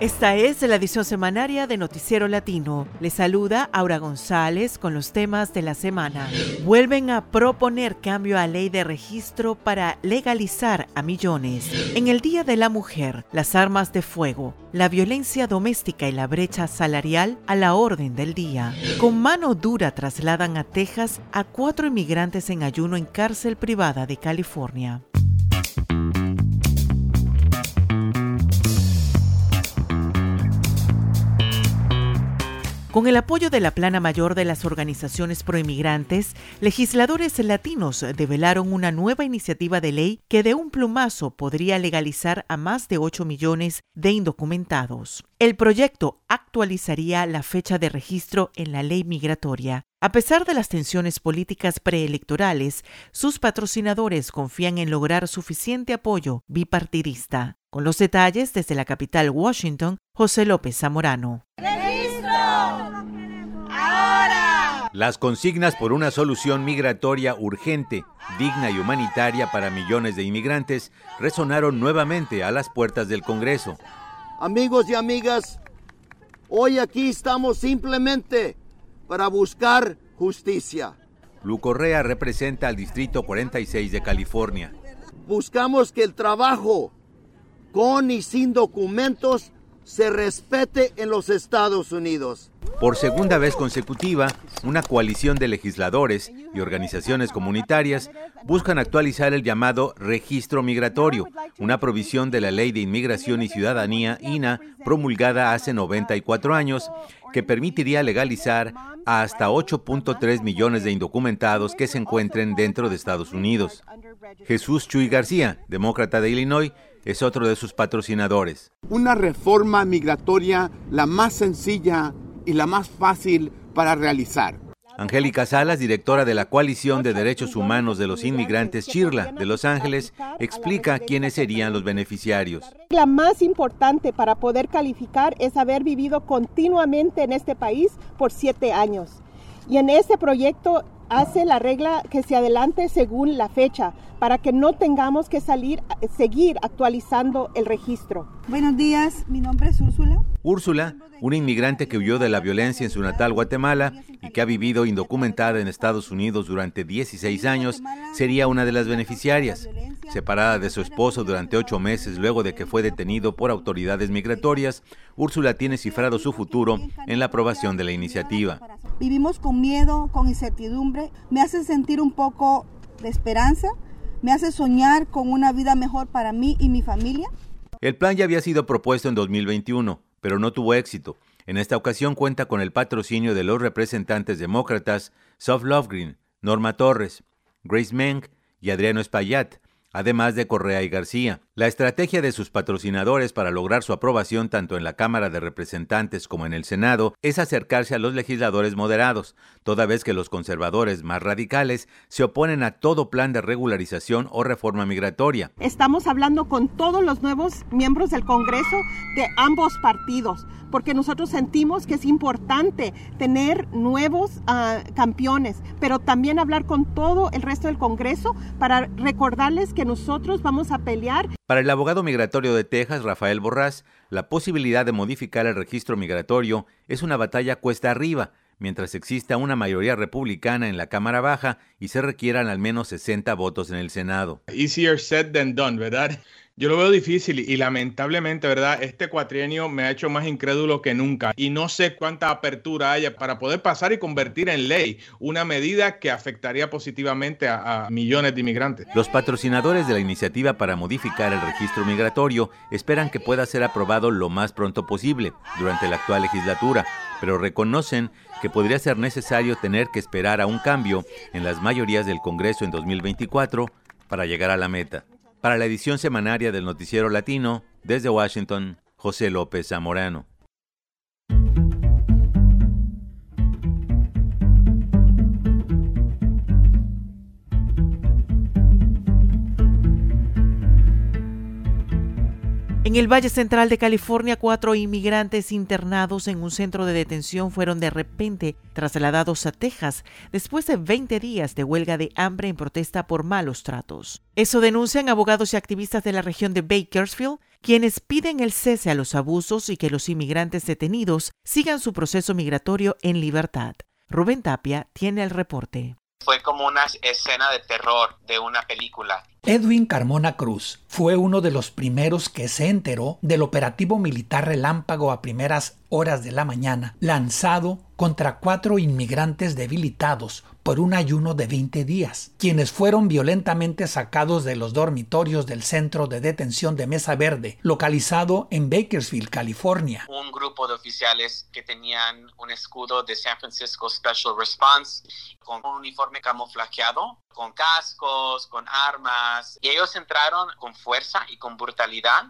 Esta es la edición semanaria de Noticiero Latino. Les saluda Aura González con los temas de la semana. Vuelven a proponer cambio a ley de registro para legalizar a millones. En el Día de la Mujer, las armas de fuego, la violencia doméstica y la brecha salarial a la orden del día. Con mano dura trasladan a Texas a cuatro inmigrantes en ayuno en cárcel privada de California. Con el apoyo de la plana mayor de las organizaciones proinmigrantes, legisladores latinos develaron una nueva iniciativa de ley que de un plumazo podría legalizar a más de 8 millones de indocumentados. El proyecto actualizaría la fecha de registro en la ley migratoria. A pesar de las tensiones políticas preelectorales, sus patrocinadores confían en lograr suficiente apoyo bipartidista. Con los detalles desde la capital Washington, José López Zamorano. Las consignas por una solución migratoria urgente, digna y humanitaria para millones de inmigrantes resonaron nuevamente a las puertas del Congreso. Amigos y amigas, hoy aquí estamos simplemente para buscar justicia. Lu Correa representa al Distrito 46 de California. Buscamos que el trabajo con y sin documentos se respete en los Estados Unidos. Por segunda vez consecutiva, una coalición de legisladores y organizaciones comunitarias buscan actualizar el llamado registro migratorio, una provisión de la Ley de Inmigración y Ciudadanía, INA, promulgada hace 94 años, que permitiría legalizar a hasta 8.3 millones de indocumentados que se encuentren dentro de Estados Unidos. Jesús Chuy García, demócrata de Illinois, es otro de sus patrocinadores. Una reforma migratoria la más sencilla y la más fácil para realizar. Angélica Salas, directora de la Coalición de Derechos Humanos de los Inmigrantes Chirla de Los Ángeles, explica quiénes serían los beneficiarios. La más importante para poder calificar es haber vivido continuamente en este país por siete años. Y en este proyecto hace la regla que se adelante según la fecha para que no tengamos que salir seguir actualizando el registro. Buenos días, mi nombre es Úrsula. Úrsula, una inmigrante que huyó de la violencia en su natal Guatemala y que ha vivido indocumentada en Estados Unidos durante 16 años, sería una de las beneficiarias. Separada de su esposo durante ocho meses luego de que fue detenido por autoridades migratorias, Úrsula tiene cifrado su futuro en la aprobación de la iniciativa. Vivimos con miedo, con incertidumbre, me hace sentir un poco de esperanza, me hace soñar con una vida mejor para mí y mi familia. El plan ya había sido propuesto en 2021, pero no tuvo éxito. En esta ocasión cuenta con el patrocinio de los representantes demócratas Sof Lovegren, Norma Torres, Grace Meng y Adriano Espaillat, además de Correa y García. La estrategia de sus patrocinadores para lograr su aprobación tanto en la Cámara de Representantes como en el Senado es acercarse a los legisladores moderados, toda vez que los conservadores más radicales se oponen a todo plan de regularización o reforma migratoria. Estamos hablando con todos los nuevos miembros del Congreso de ambos partidos porque nosotros sentimos que es importante tener nuevos uh, campeones, pero también hablar con todo el resto del Congreso para recordarles que nosotros vamos a pelear. Para el abogado migratorio de Texas, Rafael Borrás, la posibilidad de modificar el registro migratorio es una batalla cuesta arriba, mientras exista una mayoría republicana en la Cámara Baja y se requieran al menos 60 votos en el Senado. Easier said than done. Yo lo veo difícil y, lamentablemente, ¿verdad? Este cuatrienio me ha hecho más incrédulo que nunca y no sé cuánta apertura haya para poder pasar y convertir en ley una medida que afectaría positivamente a, a millones de inmigrantes. Los patrocinadores de la iniciativa para modificar el registro migratorio esperan que pueda ser aprobado lo más pronto posible durante la actual legislatura, pero reconocen que podría ser necesario tener que esperar a un cambio en las mayorías del Congreso en 2024 para llegar a la meta. Para la edición semanaria del Noticiero Latino, desde Washington, José López Zamorano. En el Valle Central de California, cuatro inmigrantes internados en un centro de detención fueron de repente trasladados a Texas después de 20 días de huelga de hambre en protesta por malos tratos. Eso denuncian abogados y activistas de la región de Bakersfield, quienes piden el cese a los abusos y que los inmigrantes detenidos sigan su proceso migratorio en libertad. Rubén Tapia tiene el reporte. Fue como una escena de terror de una película. Edwin Carmona Cruz fue uno de los primeros que se enteró del operativo militar relámpago a primeras horas de la mañana, lanzado contra cuatro inmigrantes debilitados por un ayuno de 20 días, quienes fueron violentamente sacados de los dormitorios del centro de detención de Mesa Verde, localizado en Bakersfield, California. Un grupo de oficiales que tenían un escudo de San Francisco Special Response con un uniforme camuflajeado, con cascos, con armas, y ellos entraron con fuerza y con brutalidad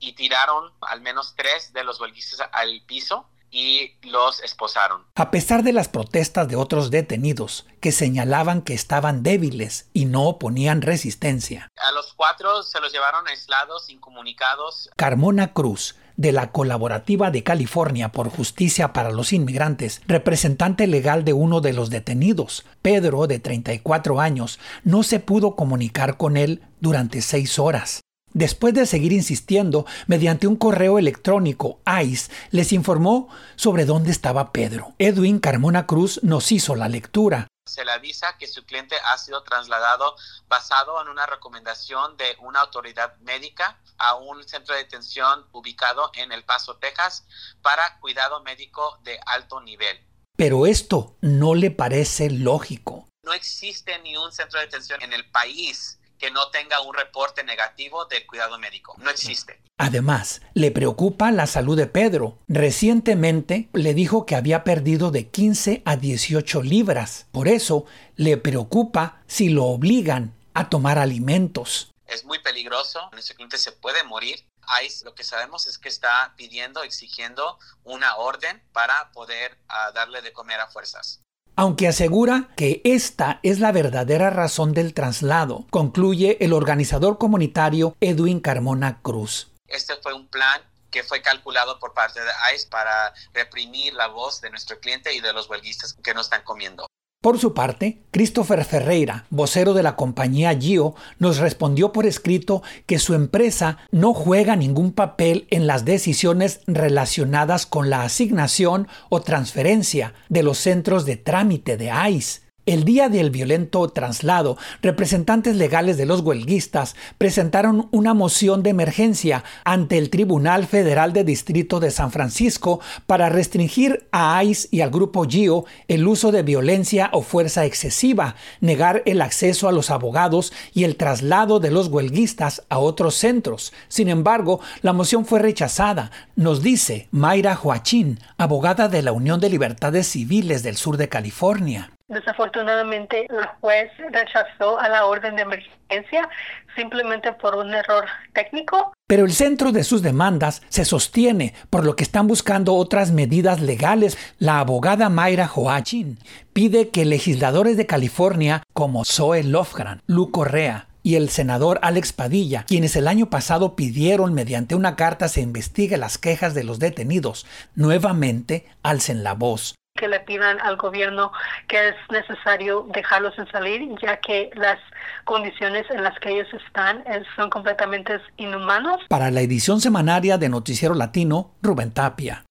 y tiraron al menos tres de los huelguistas al piso y los esposaron. A pesar de las protestas de otros detenidos que señalaban que estaban débiles y no oponían resistencia. A los cuatro se los llevaron aislados, incomunicados. Carmona Cruz, de la Colaborativa de California por Justicia para los Inmigrantes, representante legal de uno de los detenidos, Pedro, de 34 años, no se pudo comunicar con él durante seis horas. Después de seguir insistiendo, mediante un correo electrónico, ICE les informó sobre dónde estaba Pedro. Edwin Carmona Cruz nos hizo la lectura. Se le avisa que su cliente ha sido trasladado basado en una recomendación de una autoridad médica a un centro de detención ubicado en El Paso, Texas, para cuidado médico de alto nivel. Pero esto no le parece lógico. No existe ni un centro de detención en el país que no tenga un reporte negativo de cuidado médico. No existe. Además, le preocupa la salud de Pedro. Recientemente le dijo que había perdido de 15 a 18 libras. Por eso, le preocupa si lo obligan a tomar alimentos. Es muy peligroso. Nuestro cliente se puede morir. ICE lo que sabemos es que está pidiendo, exigiendo una orden para poder uh, darle de comer a fuerzas aunque asegura que esta es la verdadera razón del traslado, concluye el organizador comunitario Edwin Carmona Cruz. Este fue un plan que fue calculado por parte de ICE para reprimir la voz de nuestro cliente y de los huelguistas que no están comiendo. Por su parte, Christopher Ferreira, vocero de la compañía Gio, nos respondió por escrito que su empresa no juega ningún papel en las decisiones relacionadas con la asignación o transferencia de los centros de trámite de ICE. El día del violento traslado, representantes legales de los huelguistas presentaron una moción de emergencia ante el Tribunal Federal de Distrito de San Francisco para restringir a ICE y al grupo GIO el uso de violencia o fuerza excesiva, negar el acceso a los abogados y el traslado de los huelguistas a otros centros. Sin embargo, la moción fue rechazada, nos dice Mayra Joachín, abogada de la Unión de Libertades Civiles del sur de California. Desafortunadamente, el juez rechazó a la orden de emergencia simplemente por un error técnico. Pero el centro de sus demandas se sostiene, por lo que están buscando otras medidas legales. La abogada Mayra Joachim pide que legisladores de California, como Zoe Lofgren, Lu Correa, y el senador Alex Padilla, quienes el año pasado pidieron mediante una carta se investigue las quejas de los detenidos, nuevamente alcen la voz que le pidan al gobierno que es necesario dejarlos en salir, ya que las condiciones en las que ellos están son completamente inhumanos. Para la edición semanaria de Noticiero Latino, Rubén Tapia.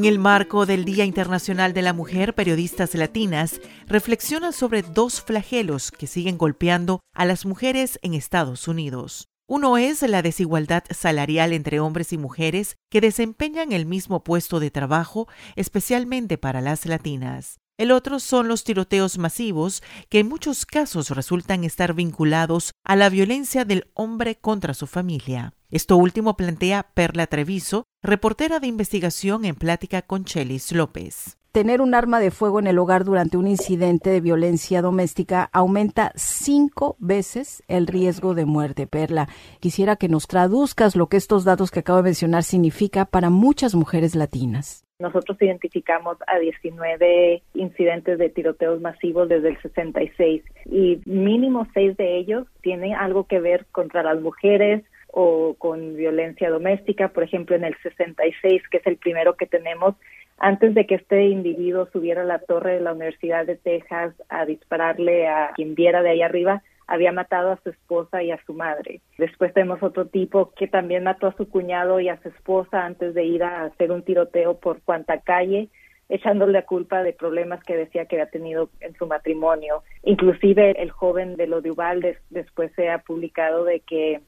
En el marco del Día Internacional de la Mujer, periodistas latinas reflexionan sobre dos flagelos que siguen golpeando a las mujeres en Estados Unidos. Uno es la desigualdad salarial entre hombres y mujeres que desempeñan el mismo puesto de trabajo, especialmente para las latinas. El otro son los tiroteos masivos que en muchos casos resultan estar vinculados a la violencia del hombre contra su familia. Esto último plantea Perla Treviso, reportera de investigación en plática con Chelis López. Tener un arma de fuego en el hogar durante un incidente de violencia doméstica aumenta cinco veces el riesgo de muerte. Perla, quisiera que nos traduzcas lo que estos datos que acabo de mencionar significa para muchas mujeres latinas. Nosotros identificamos a 19 incidentes de tiroteos masivos desde el 66 y mínimo seis de ellos tienen algo que ver contra las mujeres o con violencia doméstica. Por ejemplo, en el 66, que es el primero que tenemos, antes de que este individuo subiera a la torre de la Universidad de Texas a dispararle a quien viera de ahí arriba, había matado a su esposa y a su madre. Después tenemos otro tipo que también mató a su cuñado y a su esposa antes de ir a hacer un tiroteo por cuanta calle echándole la culpa de problemas que decía que había tenido en su matrimonio. Inclusive el joven de lo de Ubalde después se ha publicado de que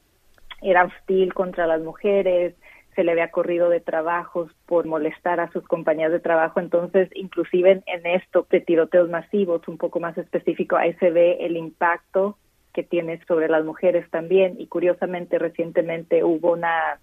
era hostil contra las mujeres, se le había corrido de trabajos por molestar a sus compañeras de trabajo. Entonces, inclusive en, esto de tiroteos masivos, un poco más específico, ahí se ve el impacto que tiene sobre las mujeres también. Y curiosamente, recientemente hubo una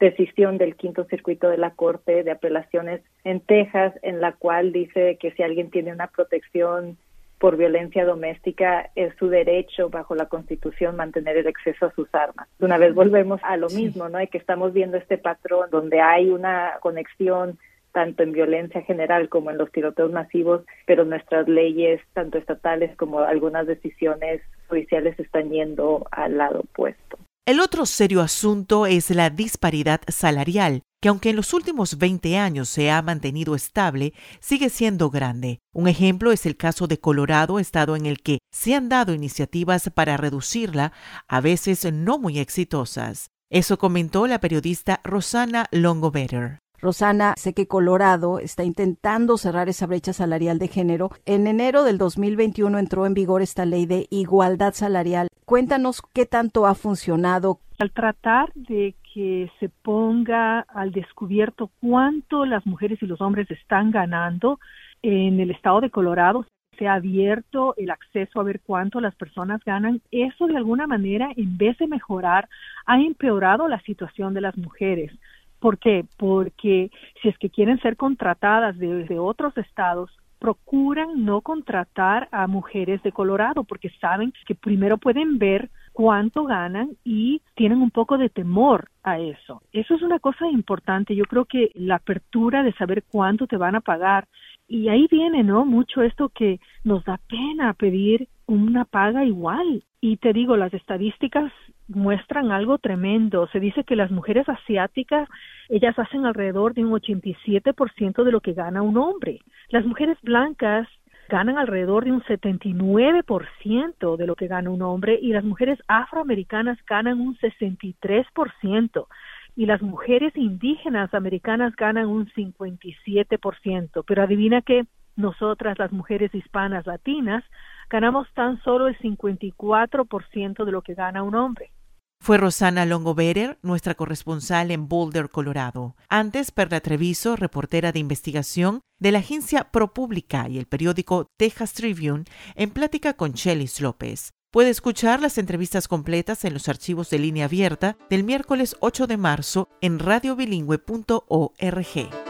decisión del quinto circuito de la Corte de Apelaciones en Texas en la cual dice que si alguien tiene una protección por violencia doméstica es su derecho bajo la Constitución mantener el acceso a sus armas. Una vez volvemos a lo mismo, ¿no? Y que estamos viendo este patrón donde hay una conexión tanto en violencia general como en los tiroteos masivos, pero nuestras leyes, tanto estatales como algunas decisiones judiciales, están yendo al lado opuesto. El otro serio asunto es la disparidad salarial, que aunque en los últimos 20 años se ha mantenido estable, sigue siendo grande. Un ejemplo es el caso de Colorado, estado en el que se han dado iniciativas para reducirla, a veces no muy exitosas. Eso comentó la periodista Rosana Longobetter. Rosana, sé que Colorado está intentando cerrar esa brecha salarial de género. En enero del 2021 entró en vigor esta ley de igualdad salarial. Cuéntanos qué tanto ha funcionado. Al tratar de que se ponga al descubierto cuánto las mujeres y los hombres están ganando en el estado de Colorado, se ha abierto el acceso a ver cuánto las personas ganan. Eso de alguna manera, en vez de mejorar, ha empeorado la situación de las mujeres. ¿Por qué? Porque si es que quieren ser contratadas desde otros estados, procuran no contratar a mujeres de Colorado porque saben que primero pueden ver cuánto ganan y tienen un poco de temor a eso. Eso es una cosa importante. Yo creo que la apertura de saber cuánto te van a pagar y ahí viene, ¿no? Mucho esto que nos da pena pedir una paga igual. Y te digo, las estadísticas muestran algo tremendo. Se dice que las mujeres asiáticas, ellas hacen alrededor de un 87% de lo que gana un hombre. Las mujeres blancas ganan alrededor de un 79% de lo que gana un hombre y las mujeres afroamericanas ganan un 63% y las mujeres indígenas americanas ganan un 57%. Pero adivina que nosotras, las mujeres hispanas latinas, ganamos tan solo el 54% de lo que gana un hombre. Fue Rosana Longoberer, nuestra corresponsal en Boulder, Colorado. Antes, Perla Treviso, reportera de investigación de la agencia ProPublica y el periódico Texas Tribune, en plática con Chelis López. Puede escuchar las entrevistas completas en los archivos de línea abierta del miércoles 8 de marzo en radiobilingüe.org.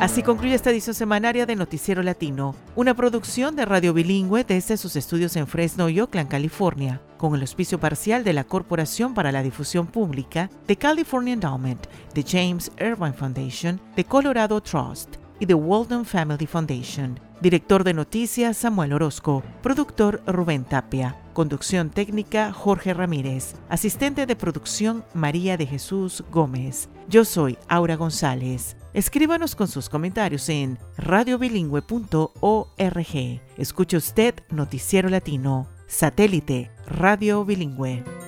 Así concluye esta edición semanaria de Noticiero Latino, una producción de Radio Bilingüe desde sus estudios en Fresno y Oakland, California, con el auspicio parcial de la Corporación para la Difusión Pública, de California Endowment, de James Irvine Foundation, de Colorado Trust y de Walden Family Foundation. Director de noticias Samuel Orozco, productor Rubén Tapia, conducción técnica Jorge Ramírez, asistente de producción María de Jesús Gómez. Yo soy Aura González. Escríbanos con sus comentarios en radiobilingüe.org. Escuche usted Noticiero Latino, satélite Radio Bilingüe.